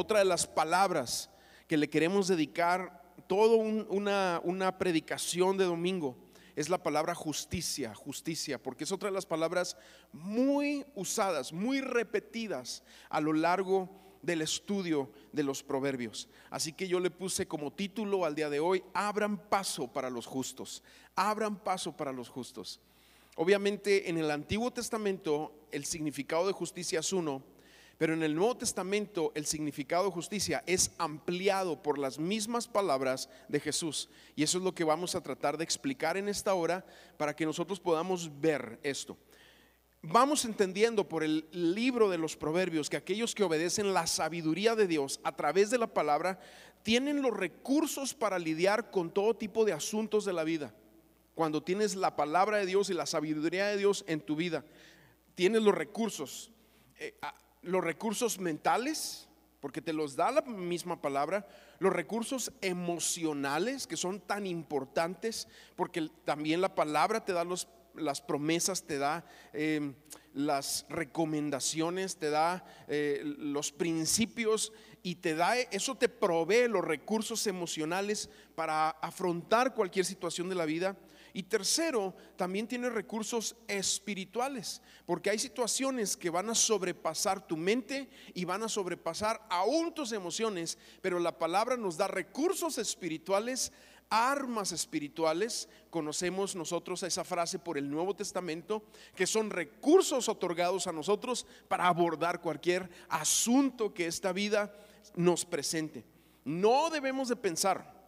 otra de las palabras que le queremos dedicar toda una, una predicación de domingo es la palabra justicia, justicia, porque es otra de las palabras muy usadas, muy repetidas a lo largo del estudio de los proverbios. Así que yo le puse como título al día de hoy, abran paso para los justos, abran paso para los justos. Obviamente en el Antiguo Testamento el significado de justicia es uno, pero en el Nuevo Testamento el significado de justicia es ampliado por las mismas palabras de Jesús. Y eso es lo que vamos a tratar de explicar en esta hora para que nosotros podamos ver esto. Vamos entendiendo por el libro de los proverbios que aquellos que obedecen la sabiduría de Dios a través de la palabra tienen los recursos para lidiar con todo tipo de asuntos de la vida. Cuando tienes la palabra de Dios y la sabiduría de Dios en tu vida, tienes los recursos. Eh, los recursos mentales, porque te los da la misma palabra, los recursos emocionales, que son tan importantes, porque también la palabra te da los, las promesas, te da em, las recomendaciones, te da eh, los principios y te da, eso te provee los recursos emocionales para afrontar cualquier situación de la vida. Y tercero, también tiene recursos espirituales, porque hay situaciones que van a sobrepasar tu mente y van a sobrepasar aún tus emociones, pero la palabra nos da recursos espirituales, armas espirituales. Conocemos nosotros esa frase por el Nuevo Testamento, que son recursos otorgados a nosotros para abordar cualquier asunto que esta vida nos presente. No debemos de pensar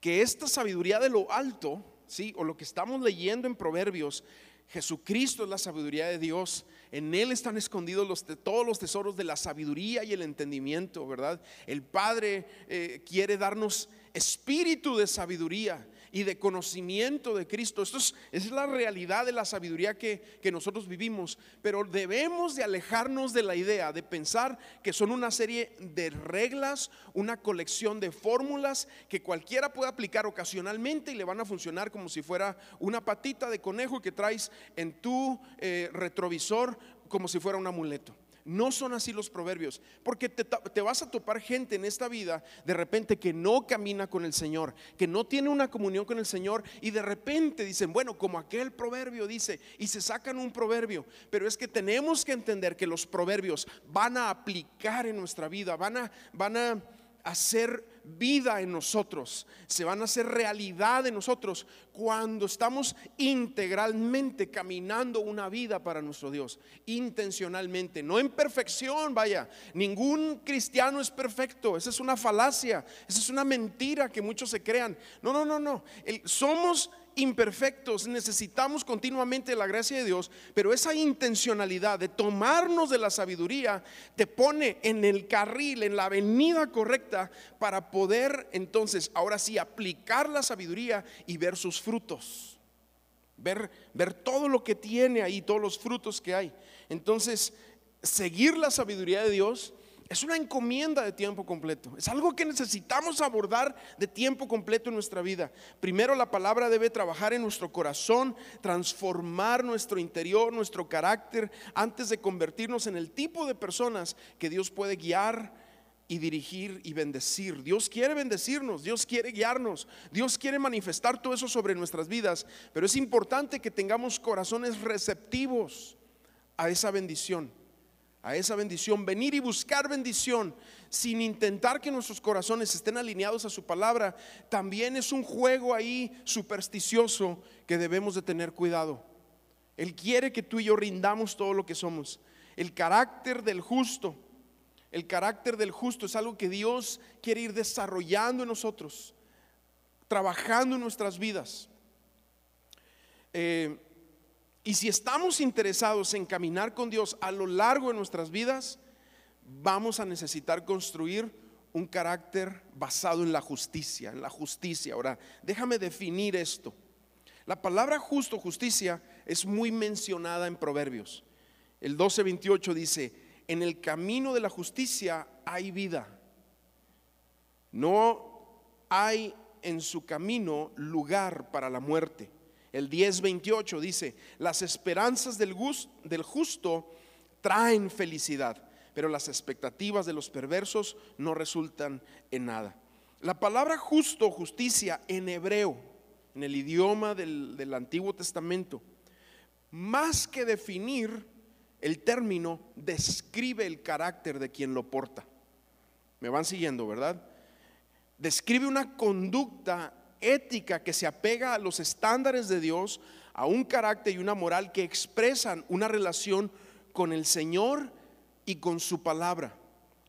que esta sabiduría de lo alto ¿sí? O lo que estamos leyendo en Proverbios, Jesucristo es la sabiduría de Dios. En Él están escondidos los, todos los tesoros de la sabiduría y el entendimiento, ¿verdad? El Padre eh, quiere darnos espíritu de sabiduría y de conocimiento de Cristo. Esto es, la realidad de la sabiduría que, que, nosotros vivimos, pero debemos de alejarnos de la idea de pensar que son una serie de reglas, una colección de fórmulas que cualquiera puede aplicar ocasionalmente y le van a funcionar como si fuera una patita de conejo que traes en tu eh, retrovisor como si fuera un amuleto. No son así los proverbios, porque te, vas a topar gente en esta vida de repente que no camina con el Señor, que no tiene una comunión con el Señor y de repente dicen, bueno, como aquel proverbio dice, y se sacan un proverbio, pero es que tenemos que entender que los proverbios van a aplicar en nuestra vida, van a, van a hacer vida en nosotros, se van a hacer realidad en nosotros cuando estamos integralmente caminando una vida para nuestro Dios, intencionalmente, no en perfección, vaya, ningún cristiano es perfecto, esa es una falacia, esa es una mentira que muchos se crean. No, no, no, no, somos imperfectos, necesitamos continuamente la gracia de Dios, pero esa intencionalidad de tomarnos de la sabiduría te pone en el carril, en la avenida correcta para poder entonces ahora sí aplicar la sabiduría y ver sus frutos. Ver, ver todo lo que tiene ahí, todos los frutos que hay. Entonces, seguir la sabiduría de Dios es una encomienda de tiempo completo. Es algo que necesitamos abordar de tiempo completo en nuestra vida. Primero la palabra debe trabajar en nuestro corazón, transformar nuestro interior, nuestro carácter, antes de convertirnos en el tipo de personas que Dios puede guiar y dirigir y bendecir. Dios quiere bendecirnos, Dios quiere guiarnos, Dios quiere manifestar todo eso sobre nuestras vidas, pero es importante que tengamos corazones receptivos a esa bendición a esa bendición, venir y buscar bendición sin intentar que nuestros corazones estén alineados a su palabra, también es un juego ahí supersticioso que debemos de tener cuidado. Él quiere que tú y yo rindamos todo lo que somos. El carácter del justo, el carácter del justo es algo que Dios quiere ir desarrollando en nosotros, trabajando en nuestras vidas. Eh, y si estamos interesados en caminar con Dios a lo largo de nuestras vidas, vamos a necesitar construir un carácter basado en la justicia, en la justicia. Ahora, déjame definir esto. La palabra justo, justicia, es muy mencionada en Proverbios. El 12:28 dice, en el camino de la justicia hay vida. No hay en su camino lugar para la muerte. El 10:28 dice, las esperanzas del, justo traen felicidad, pero las expectativas de los perversos no resultan en nada. La palabra justo, justicia, en hebreo, en el idioma del, del Antiguo Testamento, más que definir el término, describe el carácter de quien lo porta. Me van siguiendo, ¿verdad? Describe una conducta ética que se apega a los estándares de Dios, a un carácter y una moral que expresan una relación con el Señor y con su palabra.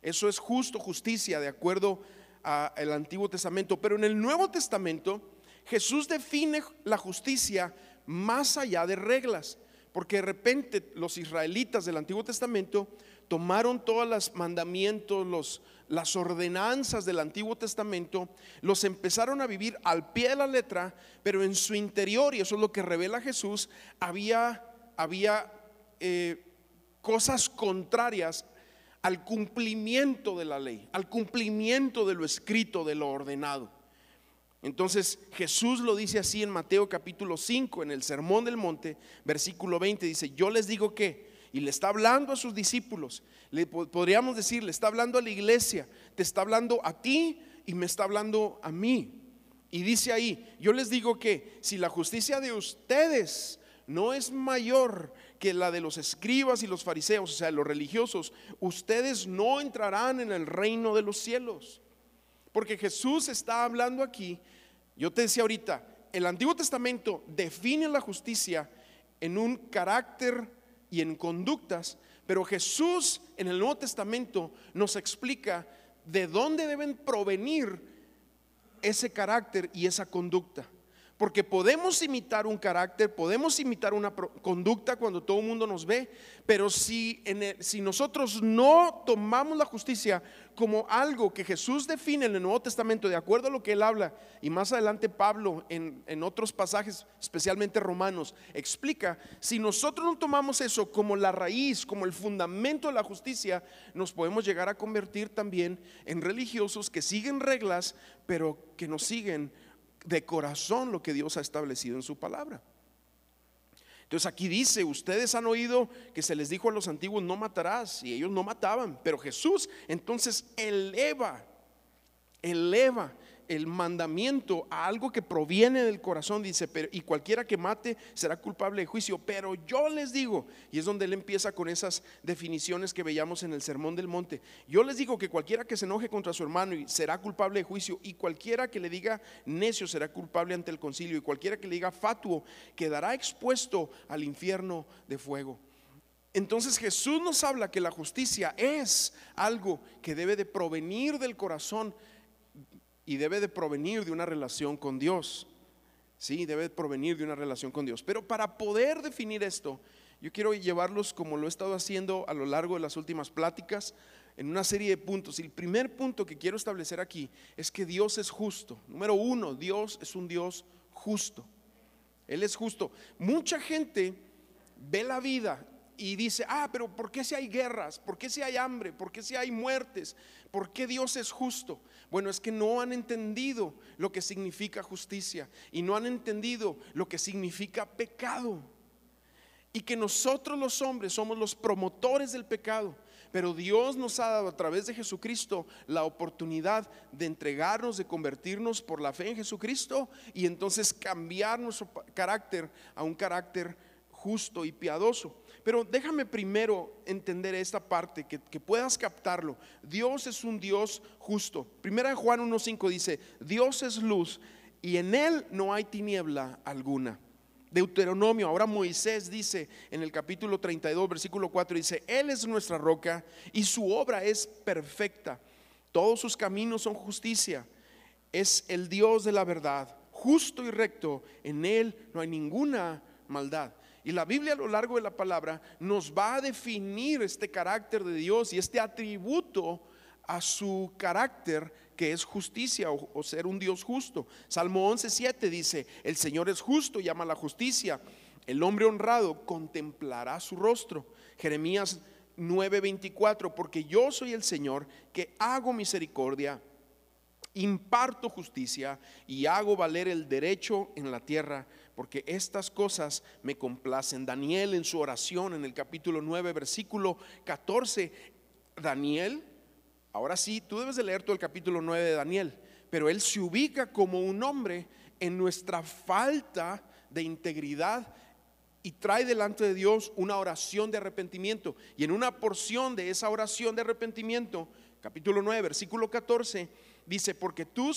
Eso es justo, justicia, de acuerdo al Antiguo Testamento. Pero en el Nuevo Testamento, Jesús define la justicia más allá de reglas, porque de repente los israelitas del Antiguo Testamento tomaron todos los mandamientos, los, las ordenanzas del Antiguo Testamento, los empezaron a vivir al pie de la letra, pero en su interior, y eso es lo que revela Jesús, había, había eh, cosas contrarias al cumplimiento de la ley, al cumplimiento de lo escrito, de lo ordenado. Entonces Jesús lo dice así en Mateo capítulo 5, en el Sermón del Monte, versículo 20, dice, yo les digo que y le está hablando a sus discípulos. Le podríamos decir, le está hablando a la iglesia, te está hablando a ti y me está hablando a mí. Y dice ahí, yo les digo que si la justicia de ustedes no es mayor que la de los escribas y los fariseos, o sea, los religiosos, ustedes no entrarán en el reino de los cielos. Porque Jesús está hablando aquí, yo te decía ahorita, el Antiguo Testamento define la justicia en un carácter y en conductas, pero Jesús en el Nuevo Testamento nos explica de dónde deben provenir ese carácter y esa conducta. Porque podemos imitar un carácter, podemos imitar una conducta cuando todo el mundo nos ve, pero si, nosotros no tomamos la justicia como algo que Jesús define en el Nuevo Testamento, de acuerdo a lo que él habla, y más adelante Pablo en, en otros pasajes, especialmente Romanos, explica, si nosotros no tomamos eso como la raíz, como el fundamento de la justicia, nos podemos llegar a convertir también en religiosos que siguen reglas, pero que no siguen de corazón lo que Dios ha establecido en su palabra. Entonces aquí dice, ustedes han oído que se les dijo a los antiguos, no matarás, y ellos no mataban, pero Jesús entonces eleva, eleva el mandamiento a algo que proviene del corazón, dice, pero, y cualquiera que mate será culpable de juicio, pero yo les digo, y es donde él empieza con esas definiciones que veíamos en el Sermón del Monte, yo les digo que cualquiera que se enoje contra su hermano y será culpable de juicio, y cualquiera que le diga necio será culpable ante el concilio, y cualquiera que le diga fatuo quedará expuesto al infierno de fuego. Entonces Jesús nos habla que la justicia es algo que debe de provenir del corazón y debe de provenir de una relación con Dios. Sí, debe de provenir de una relación con Dios. Pero para poder definir esto, yo quiero llevarlos como lo he estado haciendo a lo largo de las últimas pláticas en una serie de puntos. Y el primer punto que quiero establecer aquí es que Dios es justo. Número uno, Dios es un Dios justo. Él es justo. Mucha gente ve la vida y dice, ah, pero ¿por qué si hay guerras? ¿Por qué si hay hambre? ¿Por qué si hay muertes? ¿Por qué Dios es justo? Bueno, es que no han entendido lo que significa justicia y no han entendido lo que significa pecado. Y que nosotros los hombres somos los promotores del pecado. Pero Dios nos ha dado a través de Jesucristo la oportunidad de entregarnos, de convertirnos por la fe en Jesucristo y entonces cambiar nuestro carácter a un carácter justo y piadoso. Pero déjame primero entender esta parte, que, puedas captarlo. Dios es un Dios justo. Primera Juan 1.5 dice, Dios es luz y en él no hay tiniebla alguna. Deuteronomio, ahora Moisés dice en el capítulo 32, versículo 4, dice, Él es nuestra roca y su obra es perfecta. Todos sus caminos son justicia. Es el Dios de la verdad, justo y recto. En Él no hay ninguna maldad. Y la Biblia a lo largo de la palabra nos va a definir este carácter de Dios y este atributo a su carácter que es justicia o, ser un Dios justo. Salmo 11.7 dice, el Señor es justo y ama la justicia. El hombre honrado contemplará su rostro. Jeremías 9:24, porque yo soy el Señor que hago misericordia, imparto justicia y hago valer el derecho en la tierra porque estas cosas me complacen. Daniel en su oración en el capítulo 9, versículo 14, Daniel, ahora sí, tú debes de leer todo el capítulo 9 de Daniel, pero él se ubica como un hombre en nuestra falta de integridad y trae delante de Dios una oración de arrepentimiento. Y en una porción de esa oración de arrepentimiento, capítulo 9, versículo 14, dice, porque tú,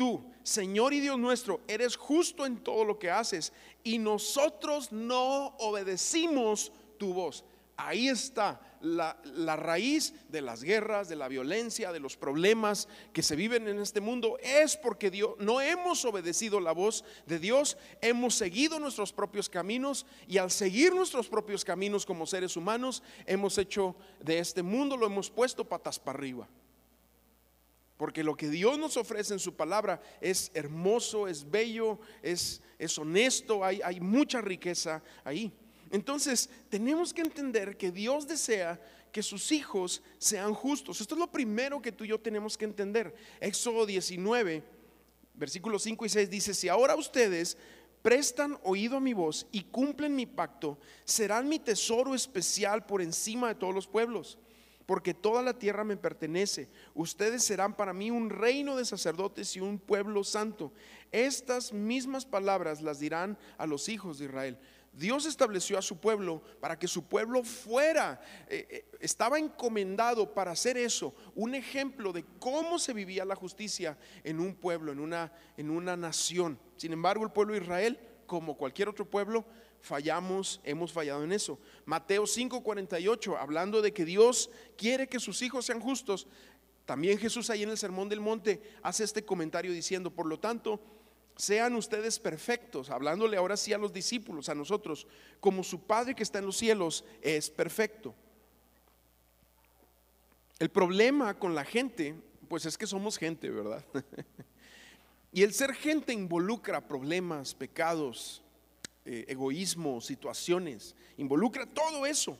tú, Señor y Dios nuestro, eres justo en todo lo que haces y nosotros no obedecimos tu voz. Ahí está la, raíz de las guerras, de la violencia, de los problemas que se viven en este mundo. Es porque Dios, no hemos obedecido la voz de Dios, hemos seguido nuestros propios caminos y al seguir nuestros propios caminos como seres humanos, hemos hecho de este mundo, lo hemos puesto patas para arriba. Porque lo que Dios nos ofrece en su palabra es hermoso, es bello, es, es honesto, hay, hay mucha riqueza ahí. Entonces, tenemos que entender que Dios desea que sus hijos sean justos. Esto es lo primero que tú y yo tenemos que entender. Éxodo 19, versículos 5 y 6 dice, si ahora ustedes prestan oído a mi voz y cumplen mi pacto, serán mi tesoro especial por encima de todos los pueblos, porque toda la tierra me pertenece. Ustedes serán para mí un reino de sacerdotes y un pueblo santo. Estas mismas palabras las dirán a los hijos de Israel. Dios estableció a su pueblo para que su pueblo fuera, eh, eh, estaba encomendado para hacer eso, un ejemplo de cómo se vivía la justicia en un pueblo, en una, en una nación. Sin embargo, el pueblo de Israel, como cualquier otro pueblo, fallamos, hemos fallado en eso. Mateo 5:48, hablando de que Dios quiere que sus hijos sean justos, también Jesús ahí en el Sermón del Monte hace este comentario diciendo, por lo tanto, sean ustedes perfectos, hablándole ahora sí a los discípulos, a nosotros, como su Padre que está en los cielos es perfecto. El problema con la gente, pues es que somos gente, ¿verdad? y el ser gente involucra problemas, pecados, eh, egoísmo, situaciones, involucra todo eso.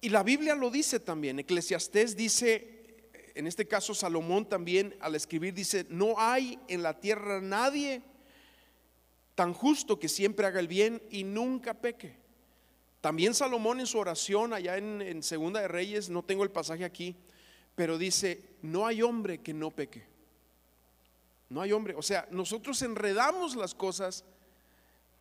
Y la Biblia lo dice también, Eclesiastés dice en este caso Salomón también al escribir dice, no hay en la tierra nadie tan justo que siempre haga el bien y nunca peque. También Salomón en su oración allá en, Segunda de Reyes, no tengo el pasaje aquí, pero dice, no hay hombre que no peque. No hay hombre, o sea, nosotros enredamos las cosas,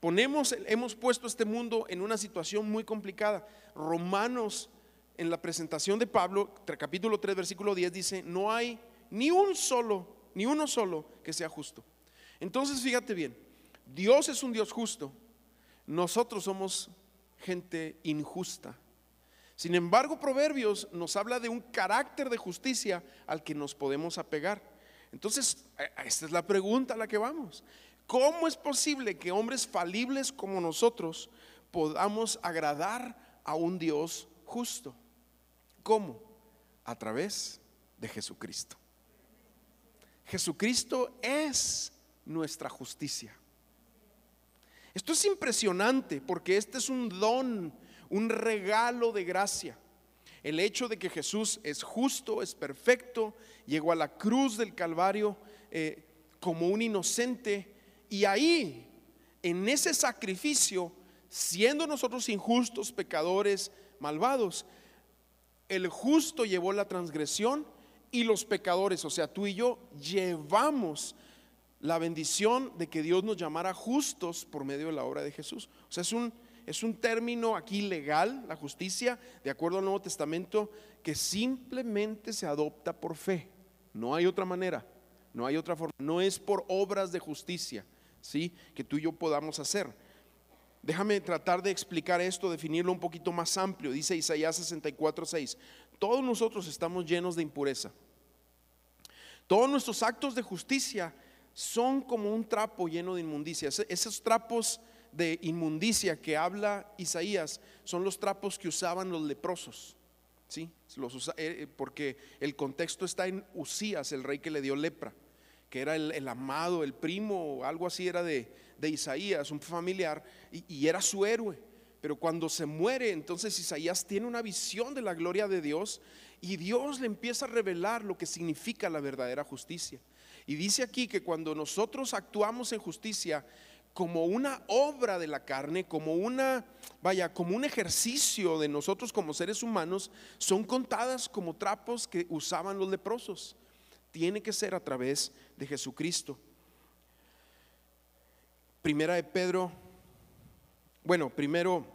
hemos puesto este mundo en una situación muy complicada. Romanos en la presentación de Pablo, capítulo 3, versículo 10, dice, no hay ni un solo, ni uno solo que sea justo. Entonces, fíjate bien, Dios es un Dios justo, nosotros somos gente injusta. Sin embargo, Proverbios nos habla de un carácter de justicia al que nos podemos apegar. Entonces, esta es la pregunta a la que vamos. ¿Cómo es posible que hombres falibles como nosotros podamos agradar a un Dios justo? ¿Cómo? A través de Jesucristo. Jesucristo es nuestra justicia. Esto es impresionante porque este es un don, un regalo de gracia. El hecho de que Jesús es justo, es perfecto, llegó a la cruz del Calvario eh, como un inocente y ahí, en ese sacrificio, siendo nosotros injustos, pecadores, malvados, el justo llevó la transgresión y los pecadores, o sea, tú y yo, llevamos la bendición de que Dios nos llamara justos por medio de la obra de Jesús. O sea, es un, es un término aquí legal, la justicia, de acuerdo al Nuevo Testamento, que simplemente se adopta por fe. No hay otra manera, no hay otra forma. No es por obras de justicia, ¿sí? Que tú y yo podamos hacer. Déjame tratar de explicar esto, definirlo un poquito más amplio. Dice Isaías 64, 6. Todos nosotros estamos llenos de impureza. Todos nuestros actos de justicia son como un trapo lleno de inmundicia. Esos trapos de inmundicia que habla Isaías son los trapos que usaban los leprosos. ¿sí? Los eh, porque el contexto está en Usías, el rey que le dio lepra, que era el, amado, el primo, algo así era de, de Isaías, un familiar, y, era su héroe. Pero cuando se muere, entonces Isaías tiene una visión de la gloria de Dios y Dios le empieza a revelar lo que significa la verdadera justicia. Y dice aquí que cuando nosotros actuamos en justicia, como una obra de la carne, como una, vaya, como un ejercicio de nosotros como seres humanos, son contadas como trapos que usaban los leprosos. Tiene que ser a través de Jesucristo. Primera de Pedro, bueno, primero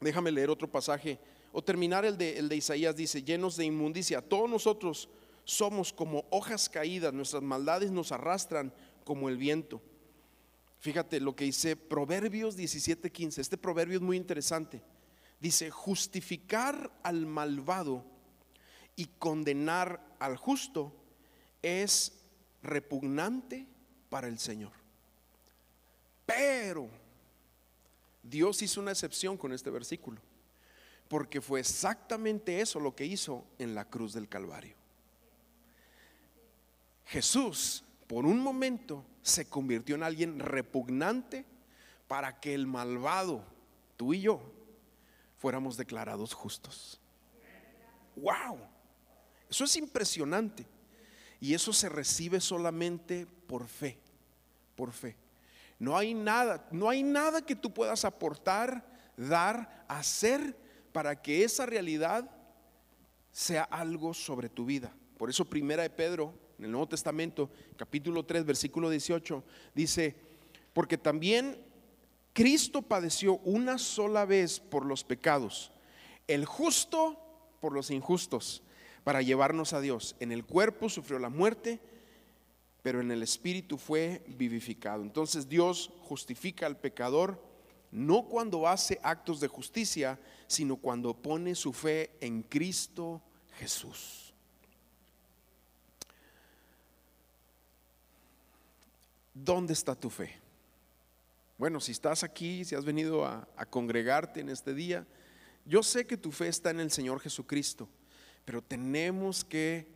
déjame leer otro pasaje, o terminar el de, Isaías, dice, llenos de inmundicia, todos nosotros somos como hojas caídas, nuestras maldades nos arrastran como el viento. Fíjate lo que dice Proverbios 17:15. Este proverbio es muy interesante. Dice, justificar al malvado y condenar al justo es repugnante para el Señor. Pero Dios hizo una excepción con este versículo, porque fue exactamente eso lo que hizo en la cruz del Calvario. Jesús, por un momento, se convirtió en alguien repugnante para que el malvado, tú y yo, fuéramos declarados justos. ¡Wow! Eso es impresionante. Y eso se recibe solamente por fe, por fe. No hay nada, no hay nada que tú puedas aportar, dar, hacer para que esa realidad sea algo sobre tu vida. Por eso primera de Pedro, en el Nuevo Testamento, capítulo 3, versículo 18, dice, porque también Cristo padeció una sola vez por los pecados, el justo por los injustos, para llevarnos a Dios. En el cuerpo sufrió la muerte, pero en el espíritu fue vivificado. Entonces Dios justifica al pecador no cuando hace actos de justicia, sino cuando pone su fe en Cristo Jesús. ¿Dónde está tu fe? Bueno, si estás aquí, si has venido a, congregarte en este día, yo sé que tu fe está en el Señor Jesucristo, pero tenemos que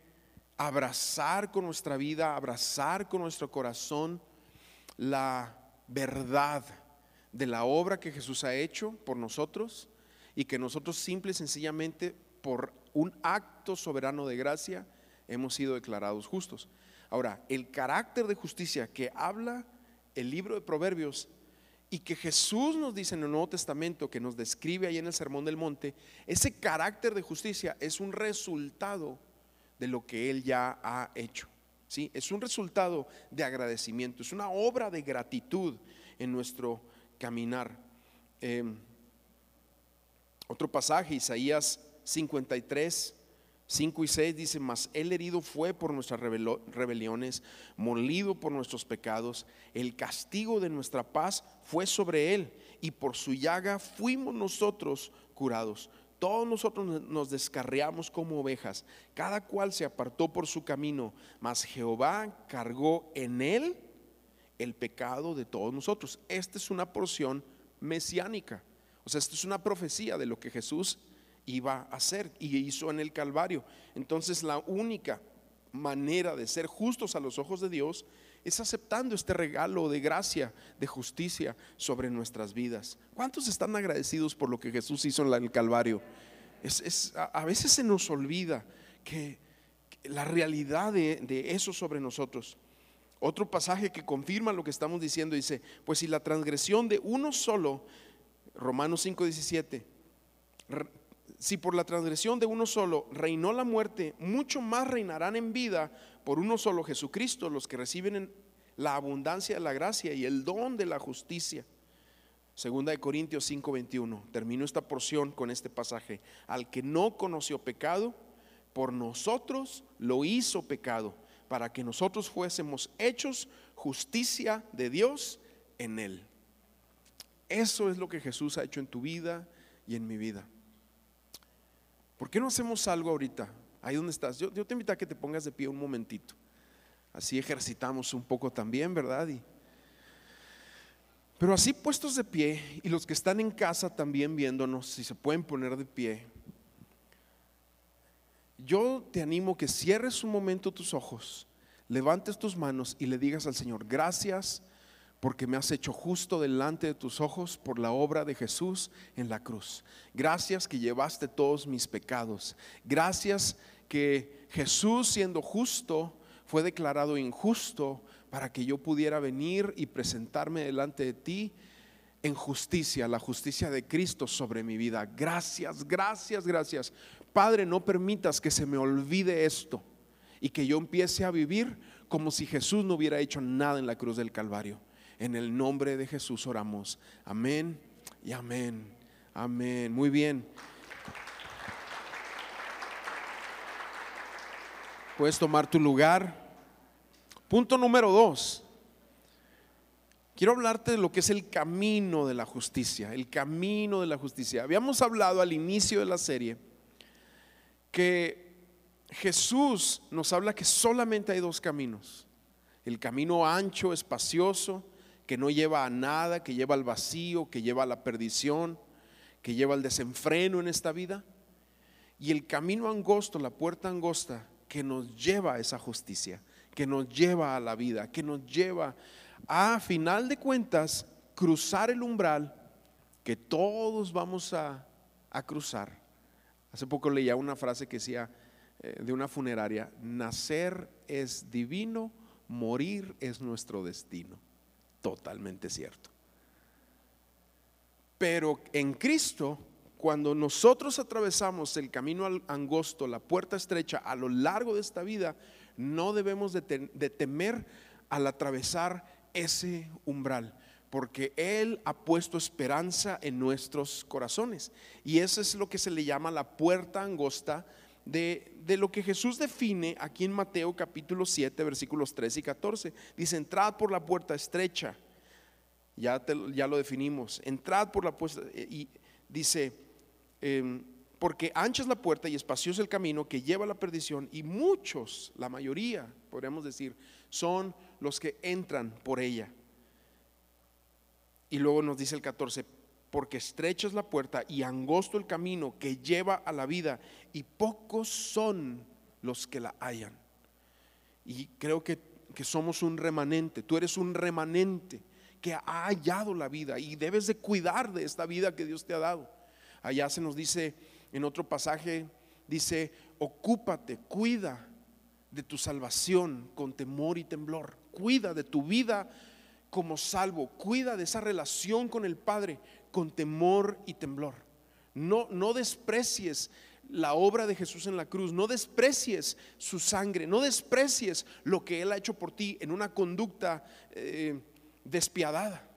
abrazar con nuestra vida, abrazar con nuestro corazón la verdad de la obra que Jesús ha hecho por nosotros y que nosotros simple y sencillamente por un acto soberano de gracia hemos sido declarados justos. Ahora, el carácter de justicia que habla el libro de Proverbios y que Jesús nos dice en el Nuevo Testamento, que nos describe ahí en el Sermón del Monte, ese carácter de justicia es un resultado de lo que Él ya ha hecho. ¿sí? Es un resultado de agradecimiento, es una obra de gratitud en nuestro caminar. Em, otro pasaje, Isaías 53, 5 y 6 dice, mas el herido fue por nuestras rebeliones, molido por nuestros pecados, el castigo de nuestra paz fue sobre él, y por su llaga fuimos nosotros curados. Todos nosotros nos descarriamos como ovejas, cada cual se apartó por su camino, mas Jehová cargó en él el pecado de todos nosotros. Esta es una porción mesiánica, o sea, esta es una profecía de lo que Jesús iba a hacer y hizo en el Calvario. Entonces la única manera de ser justos a los ojos de Dios es aceptando este regalo de gracia, de justicia sobre nuestras vidas. ¿Cuántos están agradecidos por lo que Jesús hizo en el Calvario? Es, a, veces se nos olvida que, la realidad de, de eso sobre nosotros. Otro pasaje que confirma lo que estamos diciendo dice, pues si la transgresión de uno solo, Romanos 5:17, si por la transgresión de uno solo reinó la muerte, mucho más reinarán en vida por uno solo Jesucristo, los que reciben la abundancia de la gracia y el don de la justicia. Segunda de Corintios 5:21. Termino esta porción con este pasaje. Al que no conoció pecado, por nosotros lo hizo pecado, para que nosotros fuésemos hechos justicia de Dios en él. Eso es lo que Jesús ha hecho en tu vida y en mi vida. ¿Por qué no hacemos algo ahorita? Ahí donde estás. Yo, te invito a que te pongas de pie un momentito. Así ejercitamos un poco también, ¿verdad? pero así puestos de pie y los que están en casa también viéndonos, si se pueden poner de pie, yo te animo que cierres un momento tus ojos, levantes tus manos y le digas al Señor, gracias porque me has hecho justo delante de tus ojos por la obra de Jesús en la cruz. Gracias que llevaste todos mis pecados. Gracias que Jesús siendo justo fue declarado injusto para que yo pudiera venir y presentarme delante de ti en justicia, la justicia de Cristo sobre mi vida. Gracias, gracias, gracias. Padre, no permitas que se me olvide esto y que yo empiece a vivir como si Jesús no hubiera hecho nada en la cruz del Calvario. En el nombre de Jesús oramos. Amén y amén. Amén. Muy bien. Puedes tomar tu lugar. Punto número dos. Quiero hablarte de lo que es el camino de la justicia, el camino de la justicia. Habíamos hablado al inicio de la serie que Jesús nos habla que solamente hay dos caminos. El camino ancho, espacioso, que no lleva a nada, que lleva al vacío, que lleva a la perdición, que lleva al desenfreno en esta vida. Y el camino angosto, la puerta angosta, que nos lleva a esa justicia, que nos lleva a la vida, que nos lleva a final de cuentas cruzar el umbral que todos vamos a, cruzar. Hace poco leía una frase que decía eh, de una funeraria, nacer es divino, morir es nuestro destino. Totalmente cierto. Pero en Cristo, cuando nosotros atravesamos el camino angosto, la puerta estrecha a lo largo de esta vida, no debemos de temer al atravesar ese umbral, porque Él ha puesto esperanza en nuestros corazones. Y eso es lo que se le llama la puerta angosta de, lo que Jesús define aquí en Mateo capítulo 7, versículos 13 y 14. Dice, entrad por la puerta estrecha. Ya, ya lo definimos. Entrad por la puerta y dice, em, porque ancha es la puerta y espacioso el camino que lleva a la perdición y muchos, la mayoría, podríamos decir, son los que entran por ella. Y luego nos dice el 14, porque estrecha es la puerta y angosto el camino que lleva a la vida y pocos son los que la hallan. Y creo que, que somos un remanente, tú eres un remanente que ha hallado la vida y debes de cuidar de esta vida que Dios te ha dado. Allá se nos dice en otro pasaje, dice, ocúpate, cuida de tu salvación con temor y temblor. Cuida de tu vida como salvo. Cuida de esa relación con el Padre con temor y temblor. No, no desprecies la obra de Jesús en la cruz. No desprecies su sangre. No desprecies lo que Él ha hecho por ti en una conducta eh, despiadada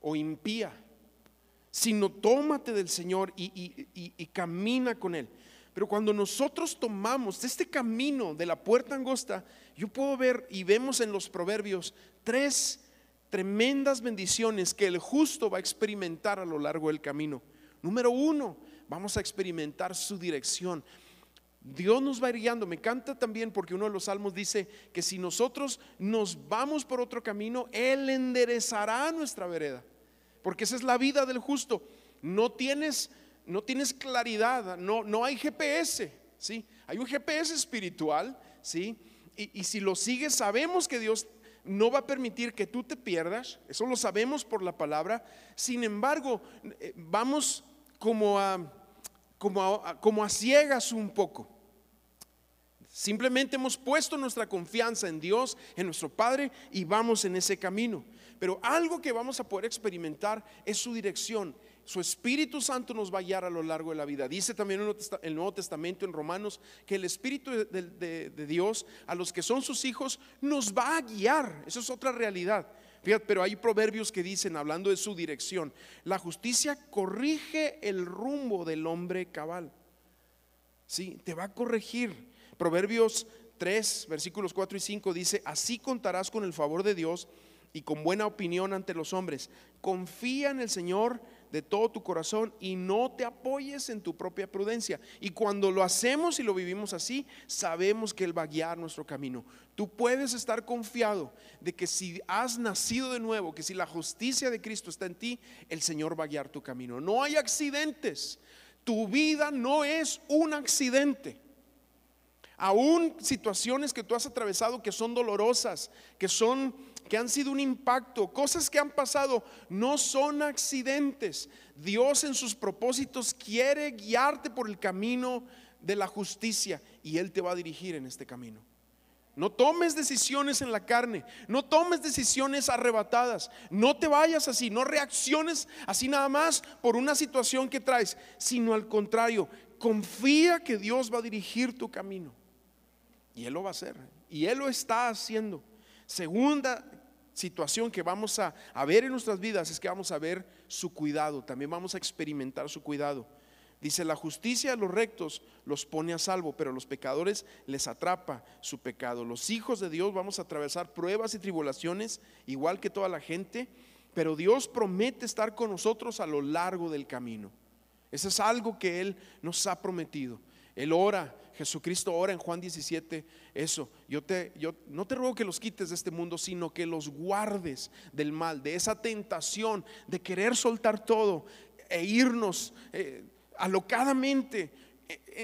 o impía. Sino tómate del Señor y camina con Él. Pero cuando nosotros tomamos este camino de la puerta angosta, yo puedo ver y vemos en los proverbios tres tremendas bendiciones que el justo va a experimentar a lo largo del camino. Número uno, vamos a experimentar su dirección. Dios nos va guiando. Me canta también porque uno de los salmos dice que si nosotros nos vamos por otro camino, Él enderezará nuestra vereda. Porque esa es la vida del justo. No tienes no tienes claridad, no, no hay GPS, ¿sí? Hay un GPS espiritual, ¿sí? Y, si lo sigues, sabemos que Dios no va a permitir que tú te pierdas, eso lo sabemos por la palabra. Sin embargo, eh, vamos como a, como como a ciegas un poco. Simplemente hemos puesto nuestra confianza en Dios, en nuestro Padre, y vamos en ese camino. Pero algo que vamos a poder experimentar es su dirección. Su Espíritu Santo nos va a guiar a lo largo de la vida. Dice también el Nuevo Testamento en Romanos que el Espíritu de, Dios a los que son sus hijos nos va a guiar. Eso es otra realidad. Fíjate, pero hay proverbios que dicen, hablando de su dirección, la justicia corrige el rumbo del hombre cabal. Sí, te va a corregir. Proverbios 3, versículos 4 y 5 dice, así contarás con el favor de Dios y con buena opinión ante los hombres. Confía en el Señor de todo tu corazón y no te apoyes en tu propia prudencia. Y cuando lo hacemos y lo vivimos así, sabemos que Él va a guiar nuestro camino. Tú puedes estar confiado de que si has nacido de nuevo, que si la justicia de Cristo está en ti, el Señor va a guiar tu camino. No hay accidentes. Tu vida no es un accidente. Aún situaciones que tú has atravesado que son dolorosas, que son que han sido un impacto, cosas que han pasado, no son accidentes. Dios en sus propósitos quiere guiarte por el camino de la justicia y Él te va a dirigir en este camino. No tomes decisiones en la carne, no tomes decisiones arrebatadas, no te vayas así, no reacciones así nada más por una situación que traes, sino al contrario, confía que Dios va a dirigir tu camino. Y Él lo va a hacer, y Él lo está haciendo. Segunda situación que vamos a, a ver en nuestras vidas es que vamos a ver su cuidado, también vamos a experimentar su cuidado. Dice, la justicia de los rectos los pone a salvo, pero a los pecadores les atrapa su pecado. Los hijos de Dios vamos a atravesar pruebas y tribulaciones, igual que toda la gente, pero Dios promete estar con nosotros a lo largo del camino. Eso es algo que Él nos ha prometido. Él ora, Jesucristo ora en Juan 17, eso. Yo te, yo no te ruego que los quites de este mundo, sino que los guardes del mal, de esa tentación de querer soltar todo e irnos. Eh, alocadamente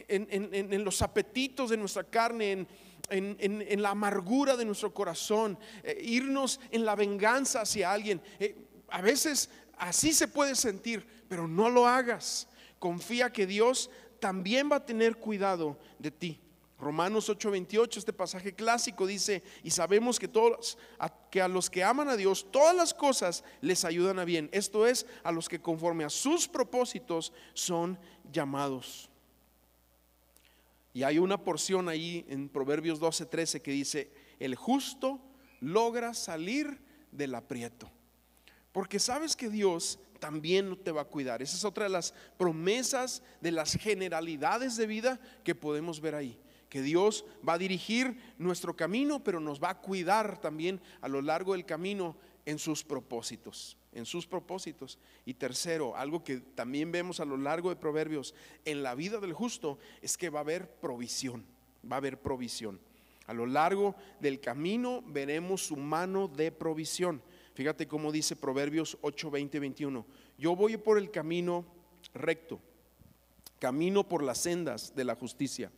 en, los apetitos de nuestra carne, en, la amargura de nuestro corazón, eh, irnos en la venganza hacia alguien. Eh, a veces así se puede sentir, pero no lo hagas. Confía que Dios también va a tener cuidado de ti. Romanos 8:28, este pasaje clásico dice, y sabemos que todos que a los que aman a Dios todas las cosas les ayudan a bien. Esto es a los que conforme a sus propósitos son llamados. Y hay una porción ahí en Proverbios 12:13 que dice, el justo logra salir del aprieto. Porque sabes que Dios también te va a cuidar. Esa es otra de las promesas de las generalidades de vida que podemos ver ahí que Dios va a dirigir nuestro camino, pero nos va a cuidar también a lo largo del camino en sus propósitos, en sus propósitos. Y tercero, algo que también vemos a lo largo de Proverbios en la vida del justo es que va a haber provisión, va a haber provisión. A lo largo del camino veremos su mano de provisión. Fíjate cómo dice Proverbios 8, 20, 21. Yo voy por el camino recto, camino por las sendas de la justicia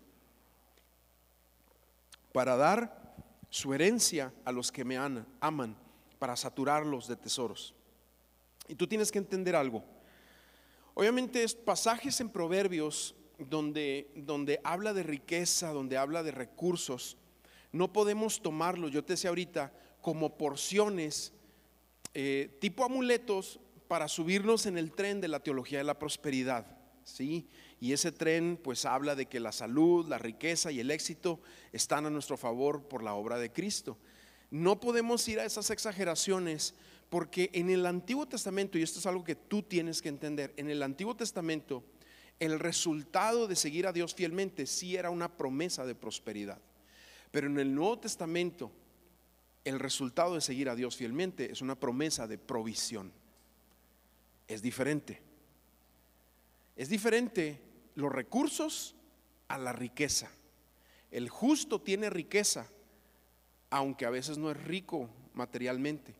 para dar su herencia a los que me aman, para saturarlos de tesoros. Y tú tienes que entender algo. Obviamente es pasajes en Proverbios donde, donde habla de riqueza, donde habla de recursos, no podemos tomarlos, yo te decía ahorita, como porciones, eh, tipo amuletos para subirnos en el tren de la teología de la prosperidad. ¿sí? Y ese tren pues habla de que la salud, la riqueza y el éxito están a nuestro favor por la obra de Cristo. No podemos ir a esas exageraciones porque en el Antiguo Testamento, y esto es algo que tú tienes que entender, en el Antiguo Testamento el resultado de seguir a Dios fielmente sí era una promesa de prosperidad. Pero en el Nuevo Testamento el resultado de seguir a Dios fielmente es una promesa de provisión. Es diferente. Es diferente los recursos a la riqueza. El justo tiene riqueza, aunque a veces no es rico materialmente.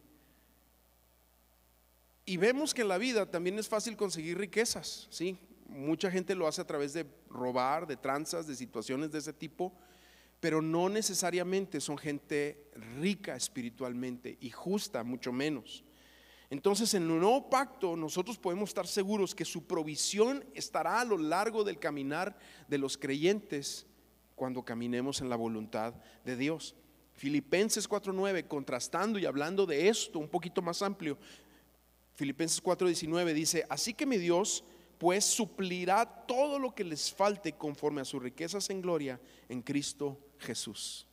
Y vemos que en la vida también es fácil conseguir riquezas, ¿sí? Mucha gente lo hace a través de robar, de tranzas, de situaciones de ese tipo, pero no necesariamente son gente rica espiritualmente y justa, mucho menos. Entonces en el nuevo pacto nosotros podemos estar seguros que su provisión estará a lo largo del caminar de los creyentes cuando caminemos en la voluntad de Dios. Filipenses 4.9, contrastando y hablando de esto un poquito más amplio, Filipenses 4.19 dice, así que mi Dios pues suplirá todo lo que les falte conforme a sus riquezas en gloria en Cristo Jesús.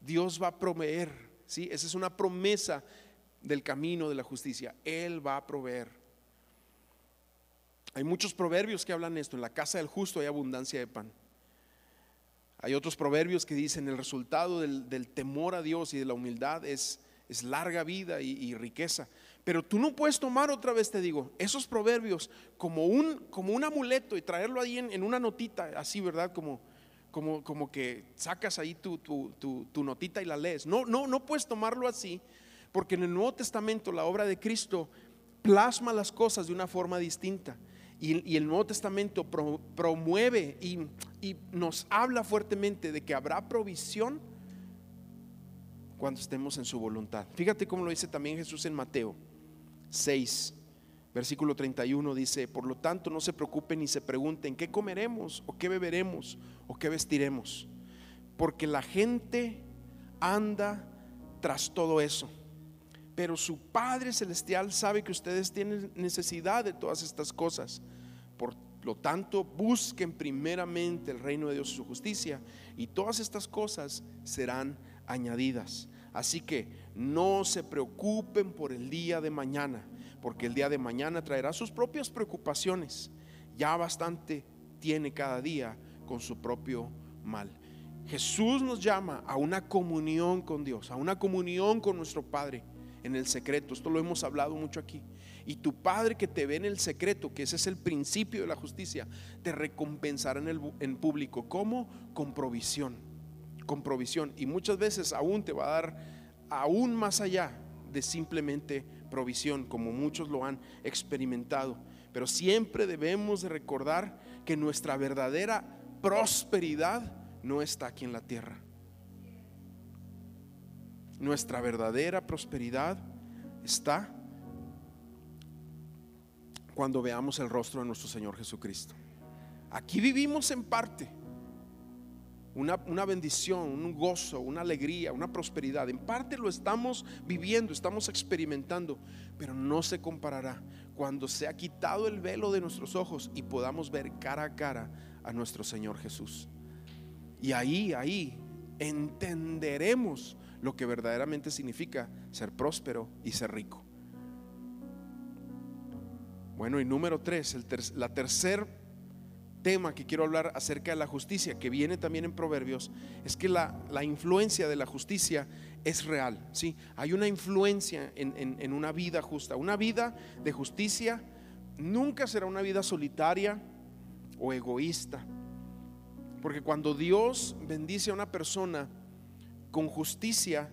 Dios va a proveer, ¿sí? Esa es una promesa del camino de la justicia. Él va a proveer. Hay muchos proverbios que hablan esto. En la casa del justo hay abundancia de pan. Hay otros proverbios que dicen el resultado del, temor a Dios y de la humildad es, es larga vida y, riqueza. Pero tú no puedes tomar otra vez, te digo, esos proverbios como un, como un amuleto y traerlo ahí en, una notita, así, ¿verdad? Como, como, como que sacas ahí tu, tu, tu, notita y la lees. No, no, no puedes tomarlo así porque en el Nuevo Testamento la obra de Cristo plasma las cosas de una forma distinta. Y, el Nuevo Testamento promueve y, y nos habla fuertemente de que habrá provisión cuando estemos en su voluntad. Fíjate cómo lo dice también Jesús en Mateo 6, versículo 31, dice, por lo tanto no se preocupen ni se pregunten qué comeremos o qué beberemos o qué vestiremos, porque la gente anda tras todo eso. Pero su Padre Celestial sabe que ustedes tienen necesidad de todas estas cosas. Por lo tanto, busquen primeramente el reino de Dios y su justicia y todas estas cosas serán añadidas. Así que no se preocupen por el día de mañana, porque el día de mañana traerá sus propias preocupaciones. Ya bastante tiene cada día con su propio mal. Jesús nos llama a una comunión con Dios, a una comunión con nuestro Padre en el secreto. Esto lo hemos hablado mucho aquí. Y tu Padre que te ve en el secreto, que ese es el principio de la justicia, te recompensará en, el, en público. ¿Cómo? Con provisión. Con provisión. Y muchas veces aún te va a dar aún más allá de simplemente provisión, como muchos lo han experimentado. Pero siempre debemos de recordar que nuestra verdadera prosperidad no está aquí en la tierra. Nuestra verdadera prosperidad está cuando veamos el rostro de nuestro Señor Jesucristo. Aquí vivimos en parte una, una, bendición, un gozo, una alegría, una prosperidad. En parte lo estamos viviendo, estamos experimentando, pero no se comparará cuando se ha quitado el velo de nuestros ojos y podamos ver cara a cara a nuestro Señor Jesús. Y ahí, ahí entenderemos lo que verdaderamente significa ser próspero y ser rico. Bueno, y número tres, el la tercer tema que quiero hablar acerca de la justicia, que viene también en Proverbios, es que la, influencia de la justicia es real. ¿sí? Hay una influencia en, en una vida justa. Una vida de justicia nunca será una vida solitaria o egoísta. Porque cuando Dios bendice a una persona con justicia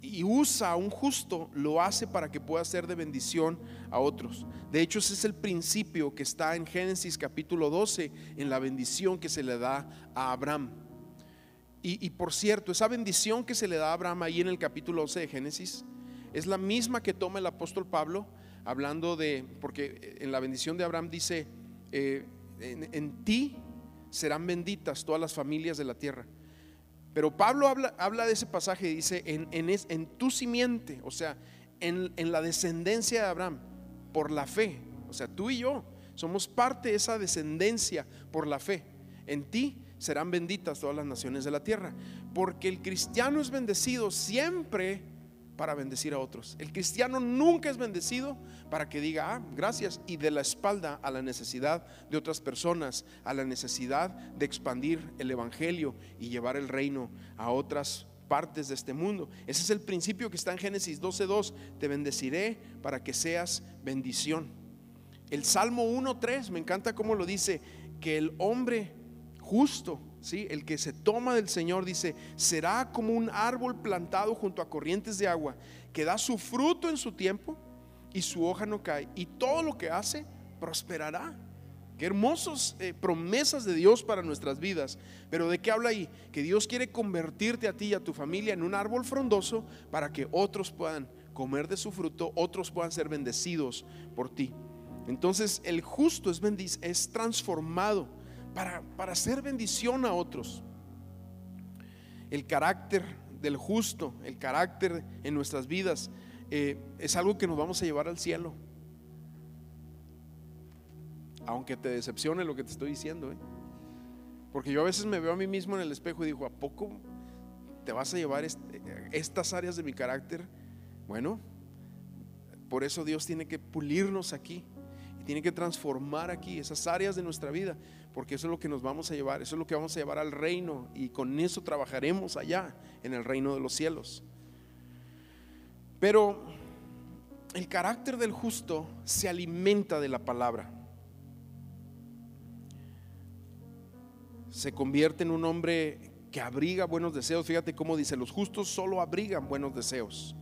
y usa a un justo, lo hace para que pueda ser de bendición a otros. De hecho, ese es el principio que está en Génesis capítulo 12, en la bendición que se le da a Abraham. Y, por cierto, esa bendición que se le da a Abraham ahí en el capítulo 12 de Génesis es la misma que toma el apóstol Pablo hablando de, porque en la bendición de Abraham dice, eh, en ti serán benditas todas las familias de la tierra. Pero Pablo habla, habla de ese pasaje y dice, en, en, tu simiente, o sea, en, en la descendencia de Abraham, por la fe, o sea, tú y yo somos parte de esa descendencia por la fe. En ti serán benditas todas las naciones de la tierra, porque el cristiano es bendecido siempre para bendecir a otros. El cristiano nunca es bendecido para que diga, ah, gracias, y de la espalda a la necesidad de otras personas, a la necesidad de expandir el Evangelio y llevar el reino a otras partes de este mundo. Ese es el principio que está en Génesis 12.2, te bendeciré para que seas bendición. El Salmo 1.3, me encanta cómo lo dice, que el hombre justo el que se toma del Señor dice, será como un árbol plantado junto a corrientes de agua, que da su fruto en su tiempo y su hoja no cae, y todo lo que hace prosperará. Qué hermosas eh, promesas de Dios para nuestras vidas. Pero ¿de qué habla ahí? Que Dios quiere convertirte a ti y a tu familia en un árbol frondoso para que otros puedan comer de su fruto, otros puedan ser bendecidos por ti. Entonces el justo es, es transformado para, para hacer bendición a otros. El carácter del justo, el carácter en nuestras vidas, eh, es algo que nos vamos a llevar al cielo. Aunque te decepcione lo que te estoy diciendo. ¿eh? Porque yo a veces me veo a mí mismo en el espejo y digo, ¿a poco te vas a llevar estas áreas de mi carácter? Bueno, por eso Dios tiene que pulirnos aquí y tiene que transformar aquí esas áreas de nuestra vida porque eso es lo que nos vamos a llevar, eso es lo que vamos a llevar al reino y con eso trabajaremos allá en el reino de los cielos. Pero el carácter del justo se alimenta de la palabra. Se convierte en un hombre que abriga buenos deseos. Fíjate cómo dice, los justos solo abrigan buenos deseos.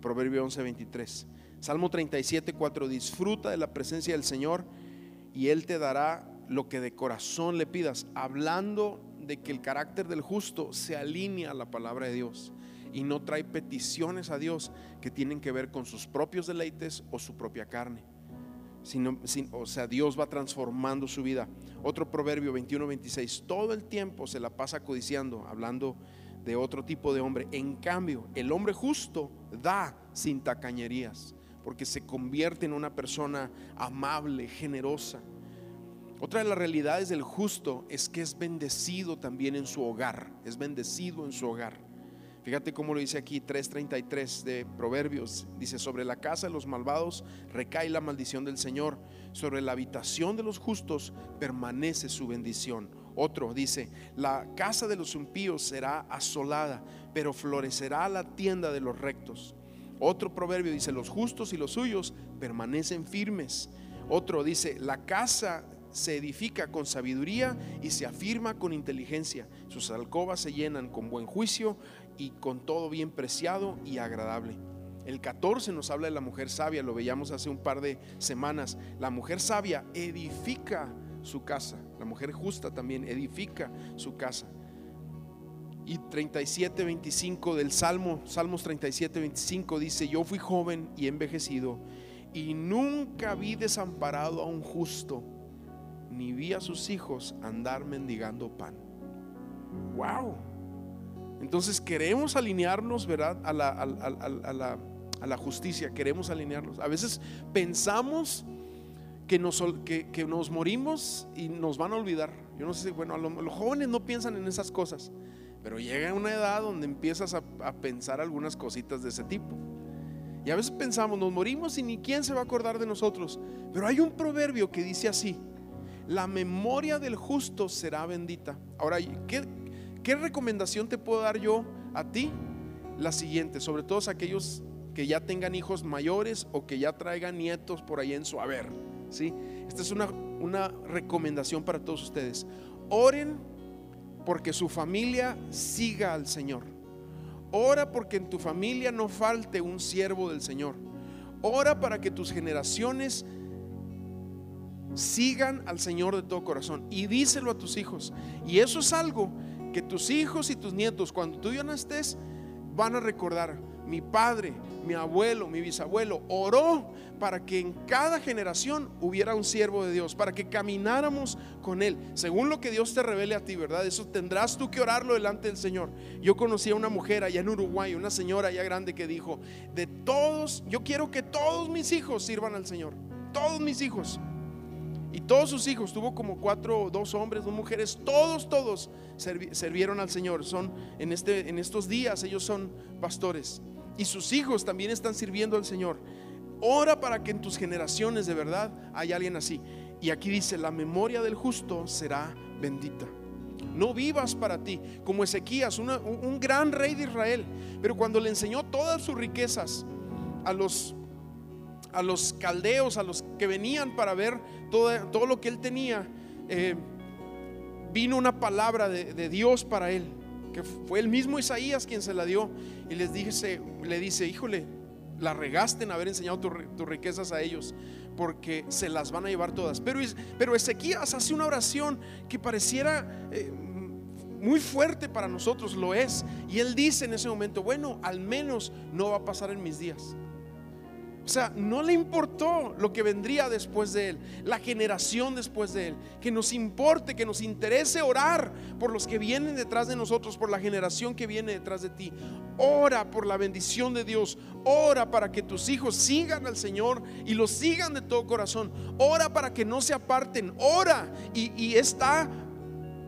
Proverbio 11:23. Salmo 37, 4. Disfruta de la presencia del Señor y Él te dará lo que de corazón le pidas, hablando de que el carácter del justo se alinea a la palabra de Dios y no trae peticiones a Dios que tienen que ver con sus propios deleites o su propia carne. Sino, o sea, Dios va transformando su vida. Otro proverbio 21-26, todo el tiempo se la pasa codiciando, hablando de otro tipo de hombre. En cambio, el hombre justo da sin tacañerías, porque se convierte en una persona amable, generosa. Otra de las realidades del justo es que es bendecido también en su hogar, es bendecido en su hogar. Fíjate cómo lo dice aquí 3.33 de Proverbios. Dice, sobre la casa de los malvados recae la maldición del Señor, sobre la habitación de los justos permanece su bendición. Otro dice, la casa de los impíos será asolada, pero florecerá la tienda de los rectos. Otro proverbio dice, los justos y los suyos permanecen firmes. Otro dice, la casa se edifica con sabiduría y se afirma con inteligencia. Sus alcobas se llenan con buen juicio y con todo bien preciado y agradable. El 14 nos habla de la mujer sabia, lo veíamos hace un par de semanas. La mujer sabia edifica su casa, la mujer justa también edifica su casa. Y 37, 25 del Salmo, Salmos 37, 25 dice, yo fui joven y envejecido y nunca vi desamparado a un justo, ni vi a sus hijos andar mendigando pan. ¡Wow! Entonces queremos alinearnos, ¿verdad? A la, justicia, queremos alinearnos. A veces pensamos que nos, que, nos, morimos y nos van a olvidar. Yo no sé, bueno, los jóvenes no piensan en esas cosas, pero llega una edad donde empiezas a, pensar algunas cositas de ese tipo. Y a veces pensamos, nos morimos y ni quién se va a acordar de nosotros. Pero hay un proverbio que dice así, la memoria del justo será bendita. Ahora, ¿qué, ¿Qué recomendación te puedo dar yo a ti? La siguiente, sobre todo aquellos que ya tengan hijos mayores o que ya traigan nietos por ahí en su haber. ¿sí? Esta es una, una recomendación para todos ustedes. Oren porque su familia siga al Señor. Ora porque en tu familia no falte un siervo del Señor. Ora para que tus generaciones sigan al Señor de todo corazón. Y díselo a tus hijos. Y eso es algo que tus hijos y tus nietos, cuando tú ya no estés, van a recordar, mi padre, mi abuelo, mi bisabuelo oró para que en cada generación hubiera un siervo de Dios, para que camináramos con Él, según lo que Dios te revele a ti, ¿verdad? Eso tendrás tú que orarlo delante del Señor. Yo conocí a una mujer allá en Uruguay, una señora allá grande que dijo, de todos, yo quiero que todos mis hijos sirvan al Señor, todos mis hijos. Y todos sus hijos, tuvo como cuatro, dos hombres, dos mujeres, todos, todos sirvieron al Señor. Son en, este, en estos días, ellos son pastores. Y sus hijos también están sirviendo al Señor. Ora para que en tus generaciones de verdad haya alguien así. Y aquí dice, la memoria del justo será bendita. No vivas para ti, como Ezequías, un gran rey de Israel. Pero cuando le enseñó todas sus riquezas a los a los caldeos, a los que venían para ver todo, todo lo que él tenía, eh, vino una palabra de, Dios para él, que fue el mismo Isaías quien se la dio y les dice, le dice, híjole, la regaste en haber enseñado tus riquezas a ellos, porque se las van a llevar todas. Pero, pero Ezequías hace una oración que pareciera... Eh, muy fuerte para nosotros, lo es. Y él dice en ese momento, bueno, al menos no va a pasar en mis días. O sea, no le importó lo que vendría después de él, la generación después de él. Que nos importe, que nos interese orar por los que vienen detrás de nosotros, por la generación que viene detrás de ti. Ora por la bendición de Dios. Ora para que tus hijos sigan al Señor y lo sigan de todo corazón. Ora para que no se aparten. Ora y, está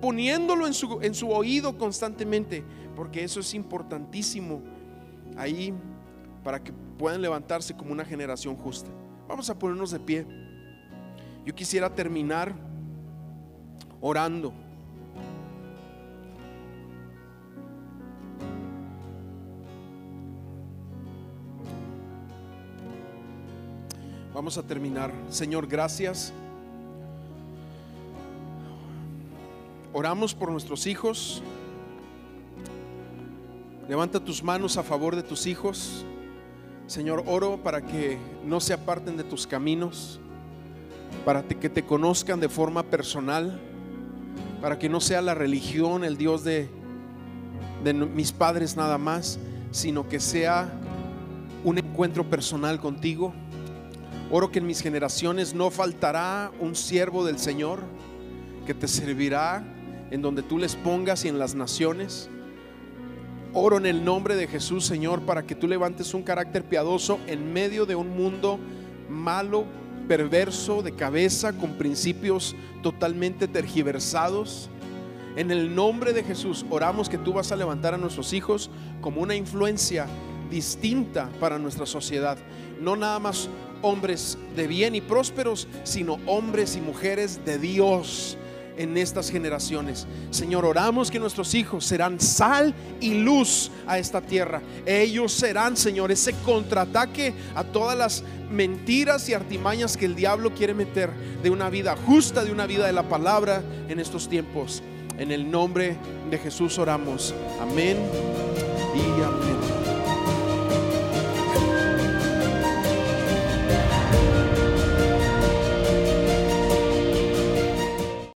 poniéndolo en su, en su oído constantemente, porque eso es importantísimo. Ahí para que puedan levantarse como una generación justa. Vamos a ponernos de pie. Yo quisiera terminar orando. Vamos a terminar. Señor, gracias. Oramos por nuestros hijos. Levanta tus manos a favor de tus hijos. Señor, oro para que no se aparten de tus caminos, para que te conozcan de forma personal, para que no sea la religión el Dios de, de mis padres nada más, sino que sea un encuentro personal contigo. Oro que en mis generaciones no faltará un siervo del Señor que te servirá en donde tú les pongas y en las naciones. Oro en el nombre de Jesús, Señor, para que tú levantes un carácter piadoso en medio de un mundo malo, perverso, de cabeza, con principios totalmente tergiversados. En el nombre de Jesús oramos que tú vas a levantar a nuestros hijos como una influencia distinta para nuestra sociedad. No nada más hombres de bien y prósperos, sino hombres y mujeres de Dios en estas generaciones. Señor, oramos que nuestros hijos serán sal y luz a esta tierra. Ellos serán, Señor, ese contraataque a todas las mentiras y artimañas que el diablo quiere meter de una vida justa, de una vida de la palabra en estos tiempos. En el nombre de Jesús oramos. Amén y amén.